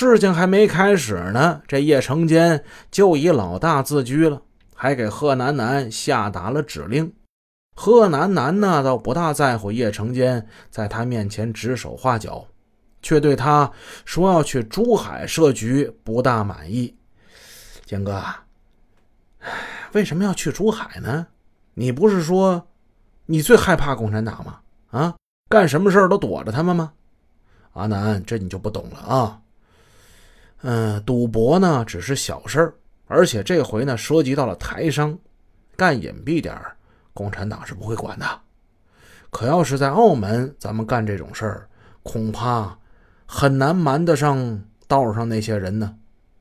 事情还没开始呢，这叶成坚就以老大自居了，还给贺南南下达了指令。贺南南呢，倒不大在乎叶成坚在他面前指手画脚，却对他说要去珠海设局不大满意。坚哥，为什么要去珠海呢？你不是说你最害怕共产党吗？啊，干什么事都躲着他们吗？阿南，这你就不懂了啊。嗯，赌博呢只是小事儿，而且这回呢涉及到了台商，干隐蔽点儿，共产党是不会管的。可要是在澳门，咱们干这种事儿，恐怕很难瞒得上道上那些人呢。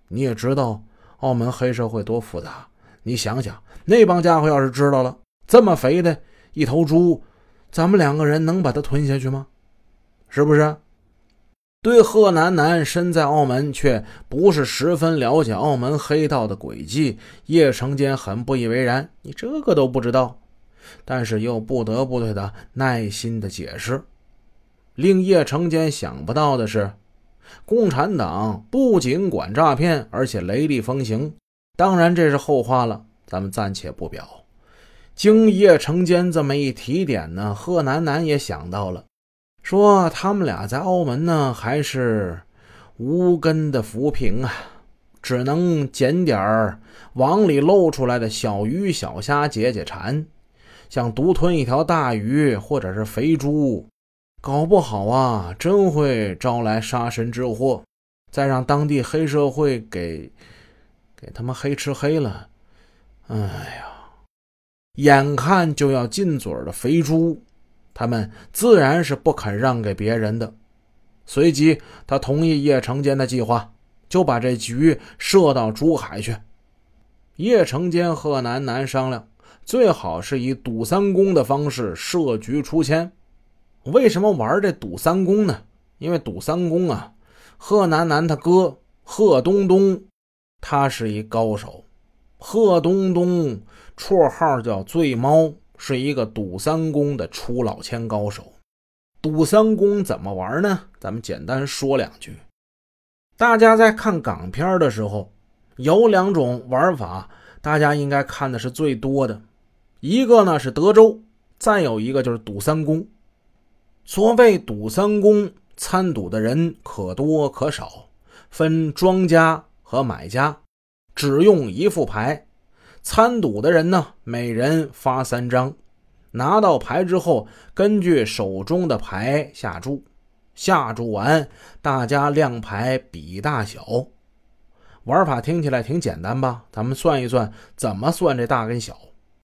你也知道，澳门黑社会多复杂。你想想，那帮家伙要是知道了，这么肥的一头猪，咱们两个人能把它吞下去吗？是不是？对贺楠楠身在澳门却不是十分了解澳门黑道的诡计，叶成坚很不以为然。你这个都不知道，但是又不得不对他耐心的解释。令叶成坚想不到的是，共产党不仅管诈骗，而且雷厉风行。当然这是后话了，咱们暂且不表。经叶成坚这么一提点呢，贺楠楠也想到了。说他们俩在澳门呢，还是无根的浮萍啊，只能捡点儿网里露出来的小鱼小虾解解馋，想独吞一条大鱼或者是肥猪，搞不好啊，真会招来杀身之祸，再让当地黑社会给给他们黑吃黑了。哎呀，眼看就要进嘴的肥猪。他们自然是不肯让给别人的。随即，他同意叶成坚的计划，就把这局设到珠海去。叶成坚和南南商量，最好是以赌三公的方式设局出千。为什么玩这赌三公呢？因为赌三公啊，贺南南他哥贺东东，他是一高手。贺东东绰号叫醉猫。是一个赌三公的出老千高手。赌三公怎么玩呢？咱们简单说两句。大家在看港片的时候，有两种玩法，大家应该看的是最多的。一个呢是德州，再有一个就是赌三公。所谓赌三公，参赌的人可多可少，分庄家和买家，只用一副牌。参赌的人呢，每人发三张，拿到牌之后，根据手中的牌下注，下注完，大家亮牌比大小。玩法听起来挺简单吧？咱们算一算，怎么算这大跟小？